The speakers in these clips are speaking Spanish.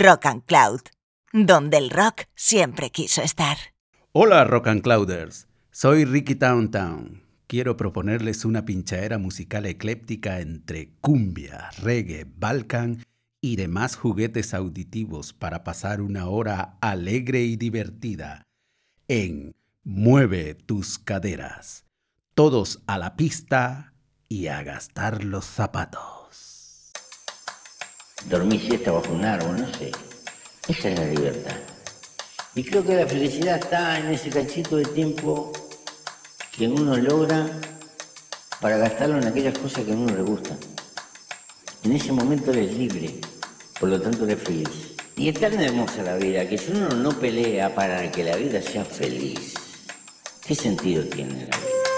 Rock and Cloud, donde el rock siempre quiso estar. Hola Rock and Clouders, soy Ricky Town Quiero proponerles una pinchadera musical ecléptica entre cumbia, reggae, balkan y demás juguetes auditivos para pasar una hora alegre y divertida en Mueve tus caderas. Todos a la pista y a gastar los zapatos. Dormir siesta bajo un árbol, no sé. Esa es la libertad. Y creo que la felicidad está en ese cachito de tiempo que uno logra para gastarlo en aquellas cosas que a uno le gustan. En ese momento eres libre, por lo tanto eres feliz. Y es tan hermosa la vida que si uno no pelea para que la vida sea feliz, ¿qué sentido tiene la vida?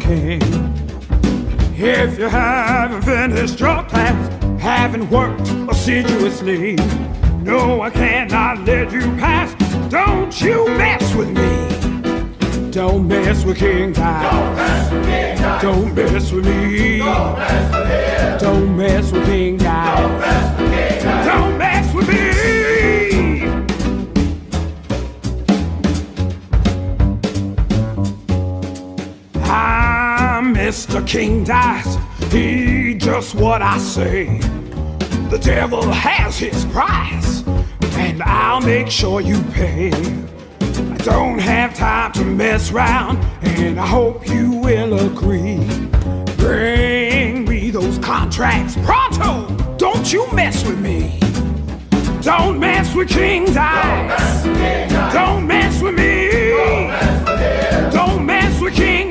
King. If you haven't finished your class, haven't worked assiduously, no, I cannot let you pass. Don't you mess with me. Don't mess with King King dies, He just what I say. The devil has his price, and I'll make sure you pay. I don't have time to mess around, and I hope you will agree. Bring me those contracts pronto. Don't you mess with me. Don't mess with King Dice. Don't mess with me. Don't mess with King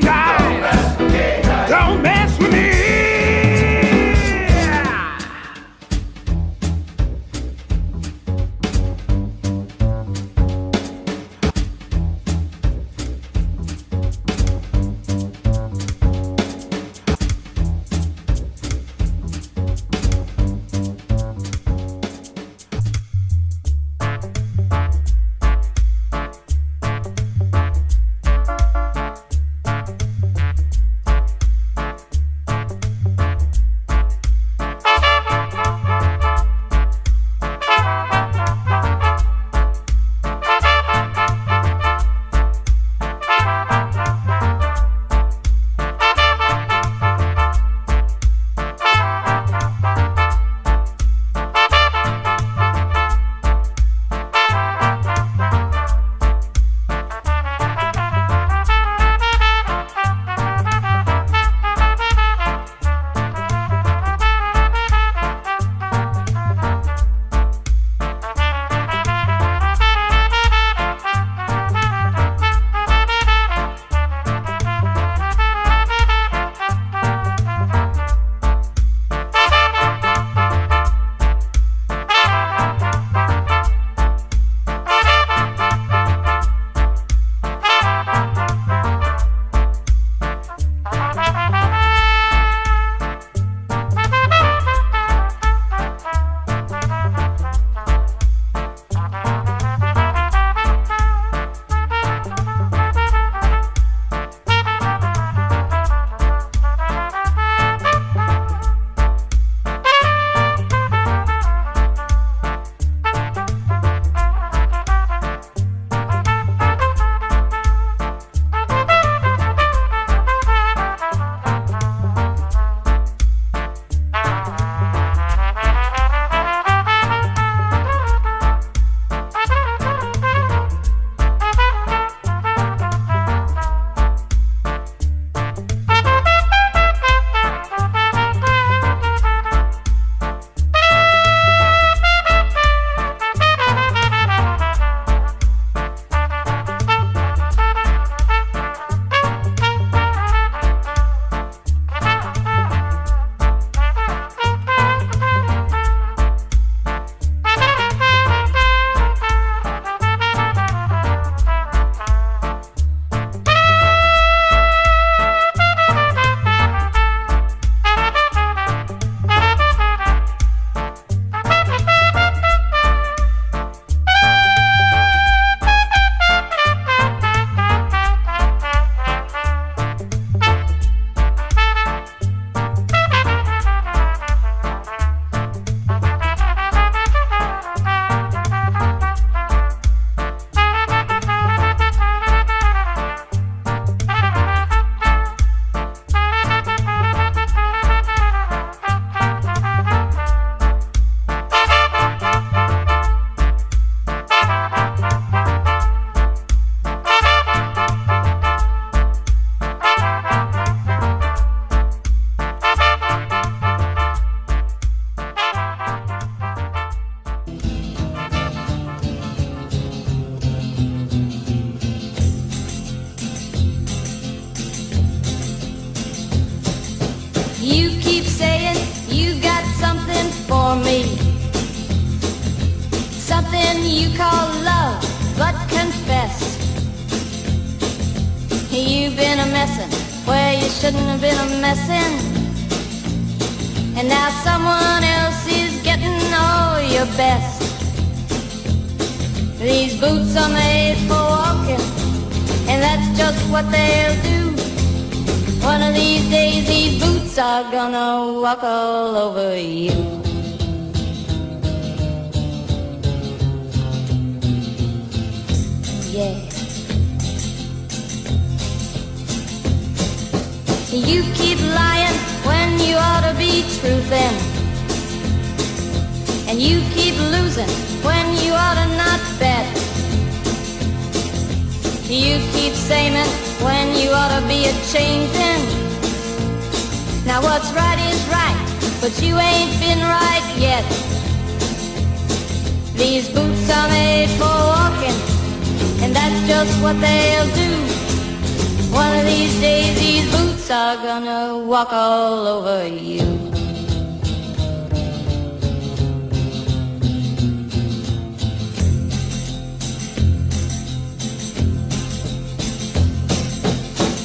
boots are gonna walk all over you.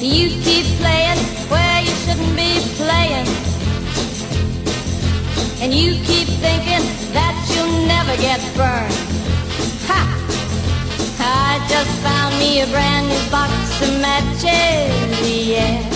You keep playing where you shouldn't be playing. And you keep thinking that you'll never get burned. Ha! I just found me a brand new box of matches, yeah.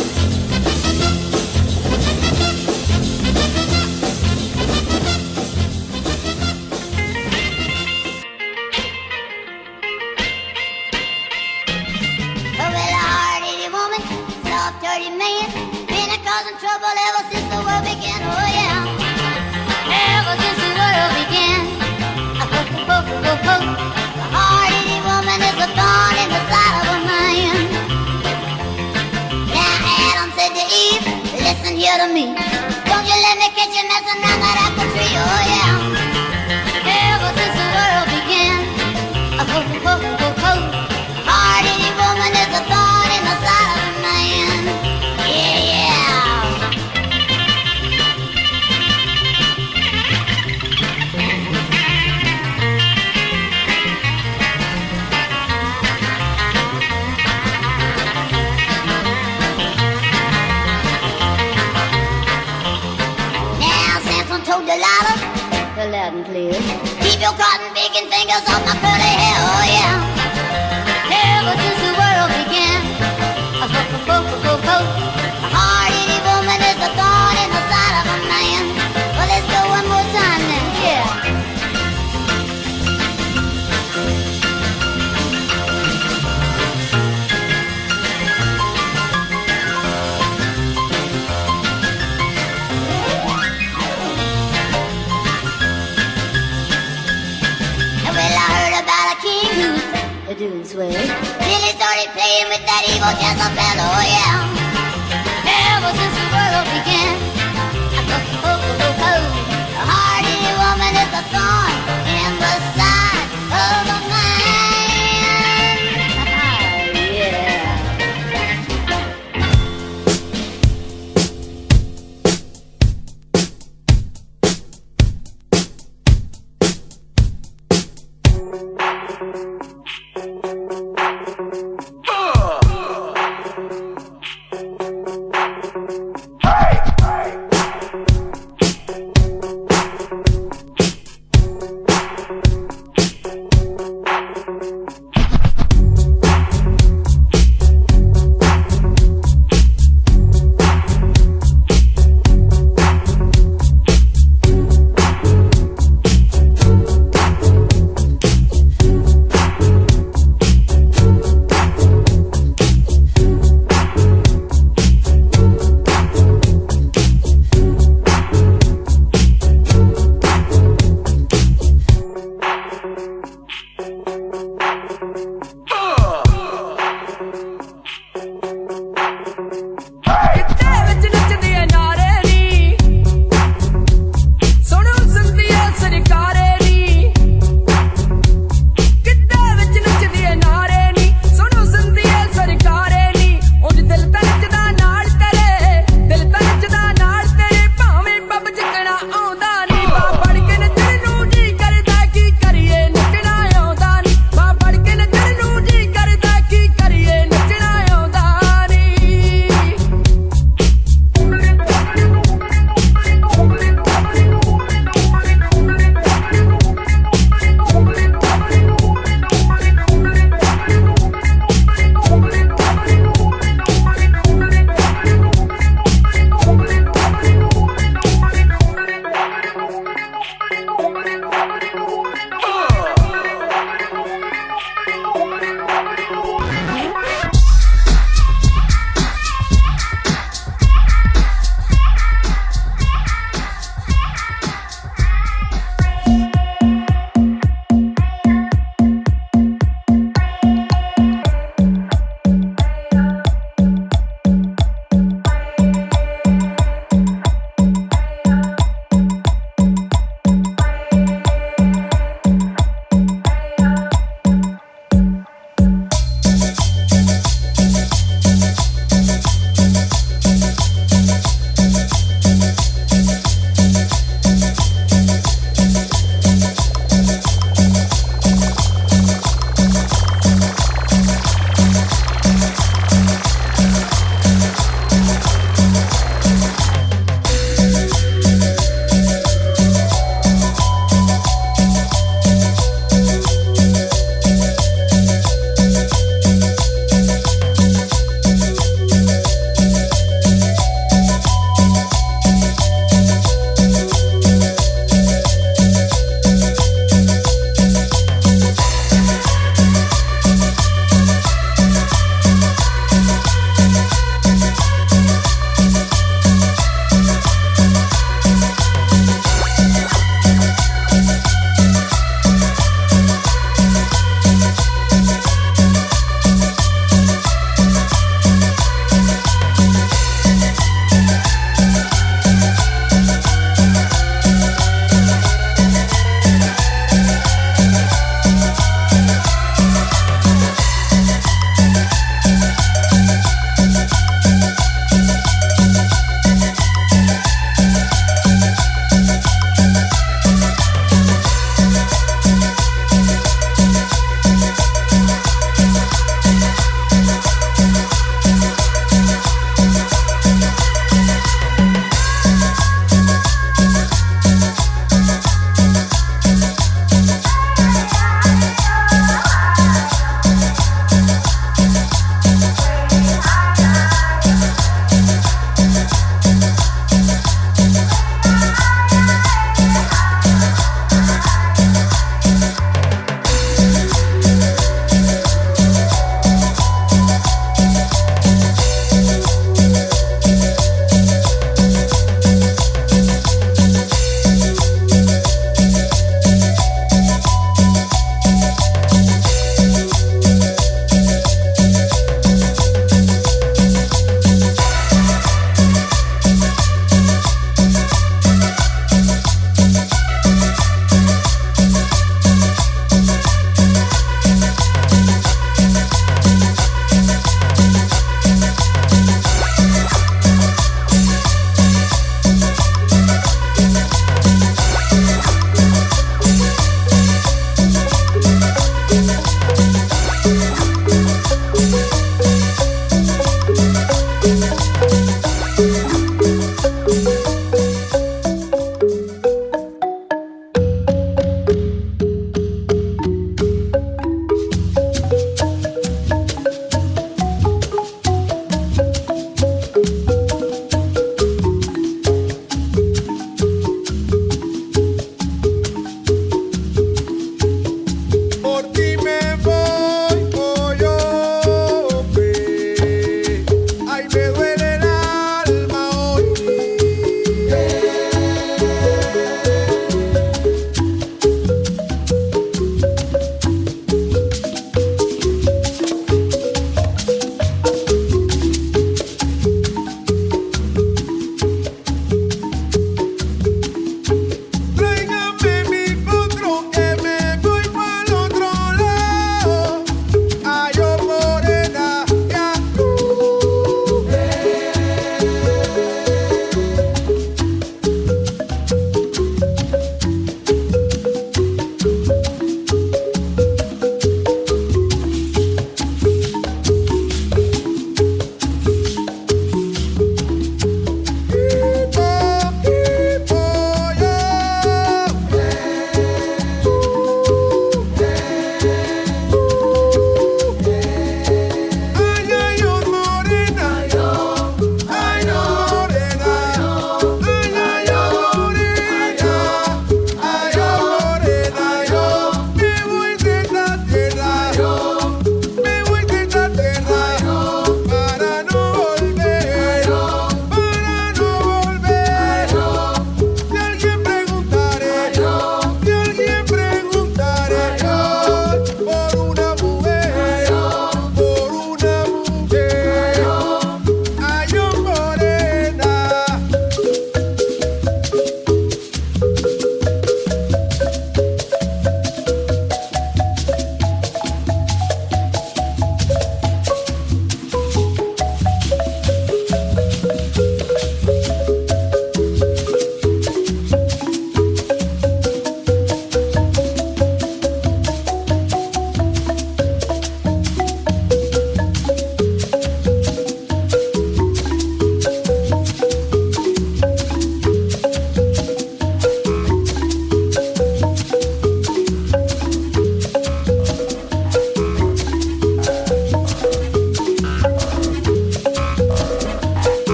Don't you let me catch you messing, I'm Fingers on my with that evil Jezebel, oh yeah.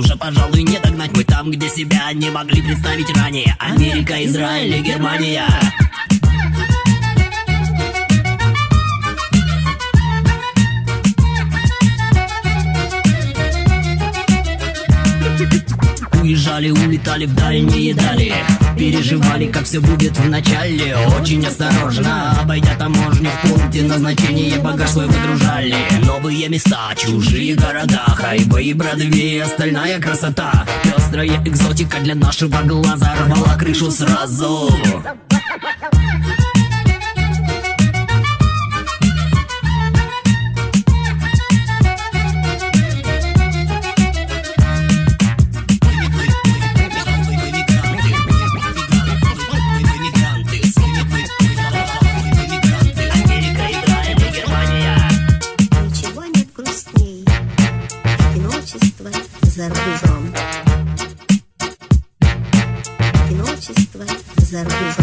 Уже, пожалуй, не догнать. Мы там, где себя не могли представить ранее. Америка, Израиль и Германия Уезжали, улетали в дальние дали. Переживали, как все будет в начале. Очень осторожно, обойдя таможню в пункте назначения Багаж свой выгружали. Новые места, чужие города Хайвей, Бродвей, остальная красота. Пестрая экзотика для нашего глаза Рвала крышу сразу that is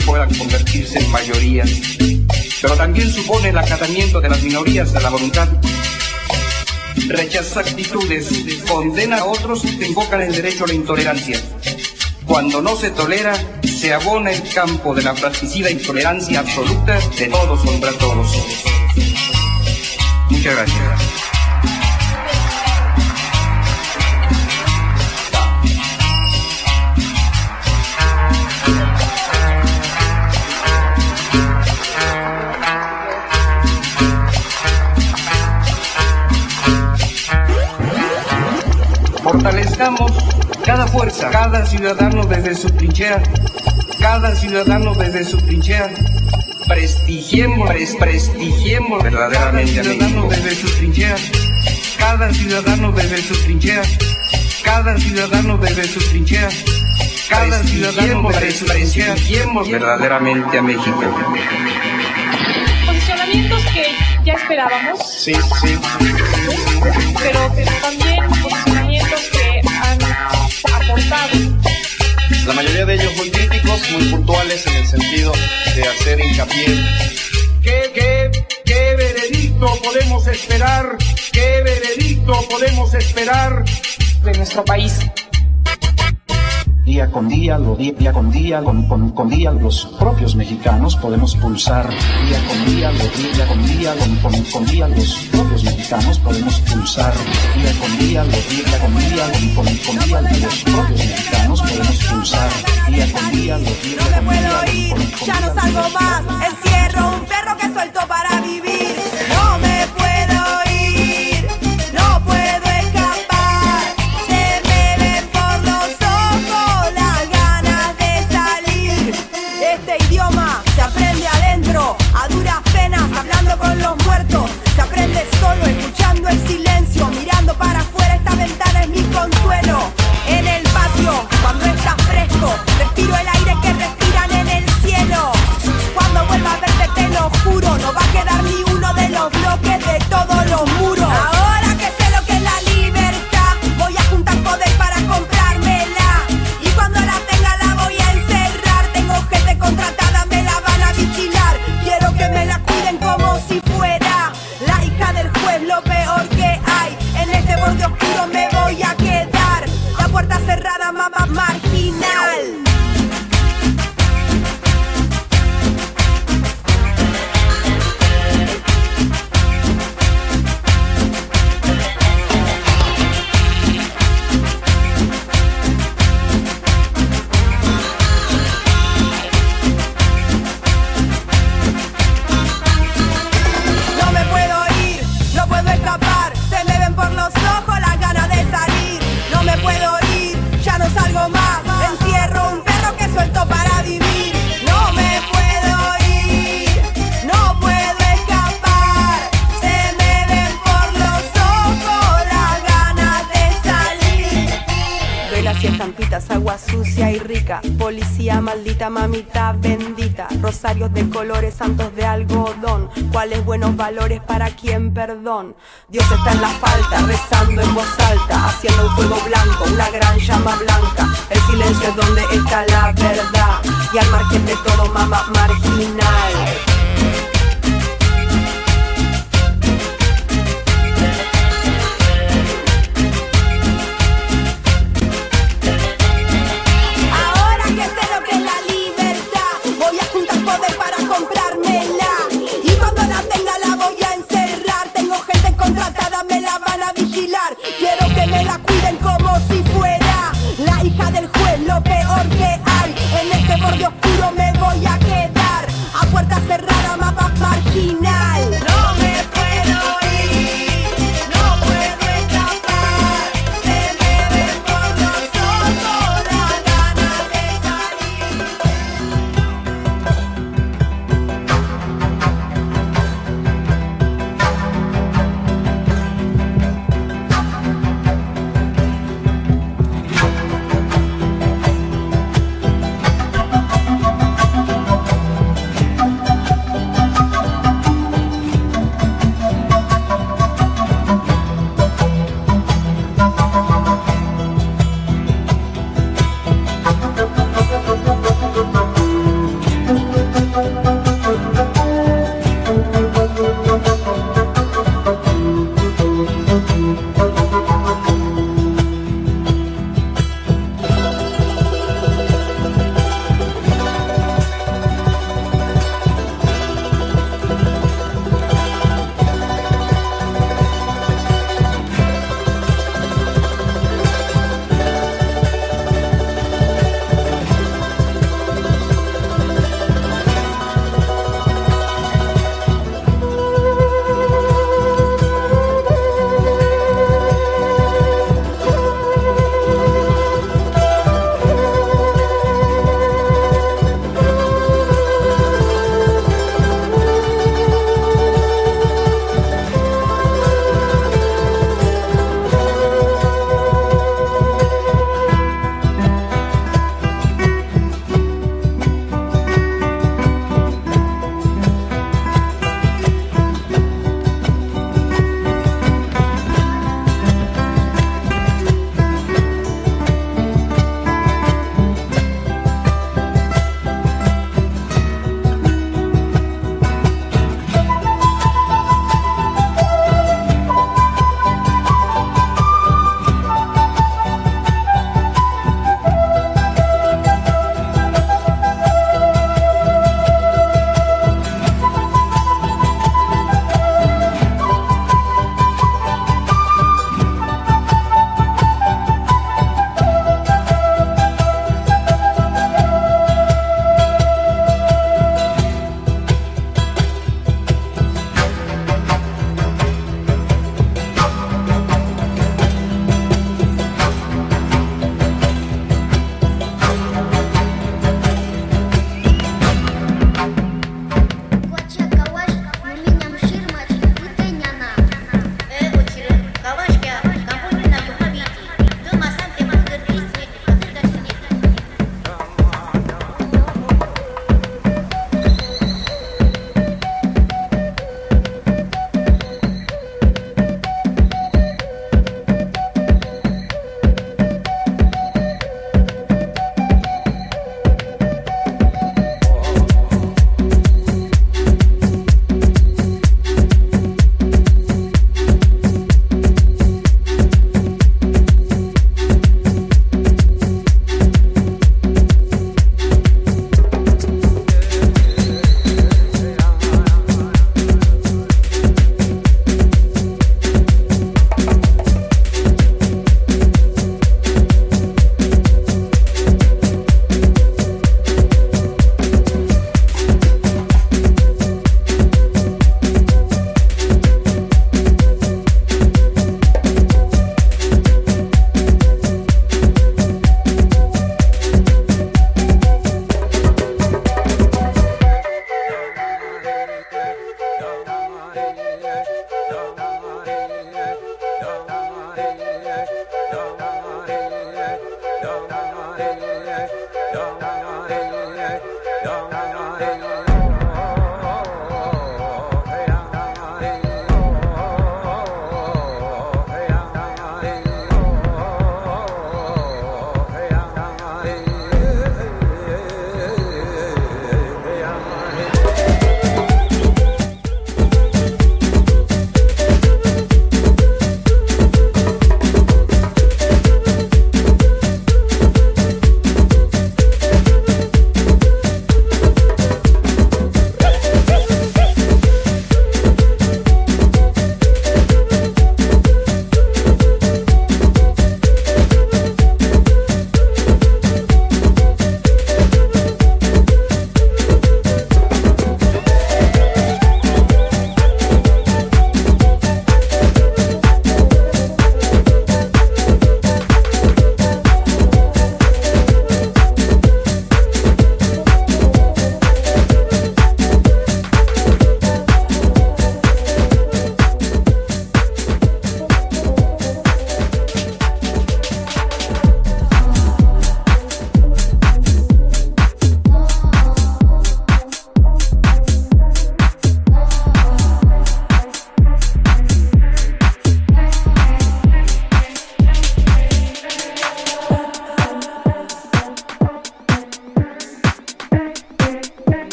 puedan convertirse en mayorías. Pero también supone el acatamiento de las minorías a la voluntad. Rechaza actitudes, condena a otros que invocan el derecho a la intolerancia. Cuando no se tolera, se abona el campo de la fratricida intolerancia absoluta de todos contra todos. Muchas gracias. Cada fuerza, cada ciudadano desde su trinchera, cada ciudadano desde su trinchera. Prestigiemos, pres- prestigiemos verdaderamente a México. desde su trinchera, cada ciudadano desde su trinchera, cada ciudadano desde su trinchera, cada ciudadano desde su trinchera. Prestigiemos verdaderamente a México. Posicionamientos que ya esperábamos, Sí, sí. pero, pero también aportado. La mayoría de ellos muy críticos, muy puntuales en el sentido de hacer hincapié ¿Qué, qué, qué veredicto podemos esperar? ¿Qué veredicto podemos esperar de nuestro país? Día con día, lo día, día con día, con, con- con día, los propios mexicanos podemos pulsar día con día, lo día, con día, con, con- día, los propios mexicanos podemos pulsar día con día, lo día, con día, con, día, los propios mexicanos podemos pulsar día con día, lo día, día, con- con- con Ya no encierro un perro que suelto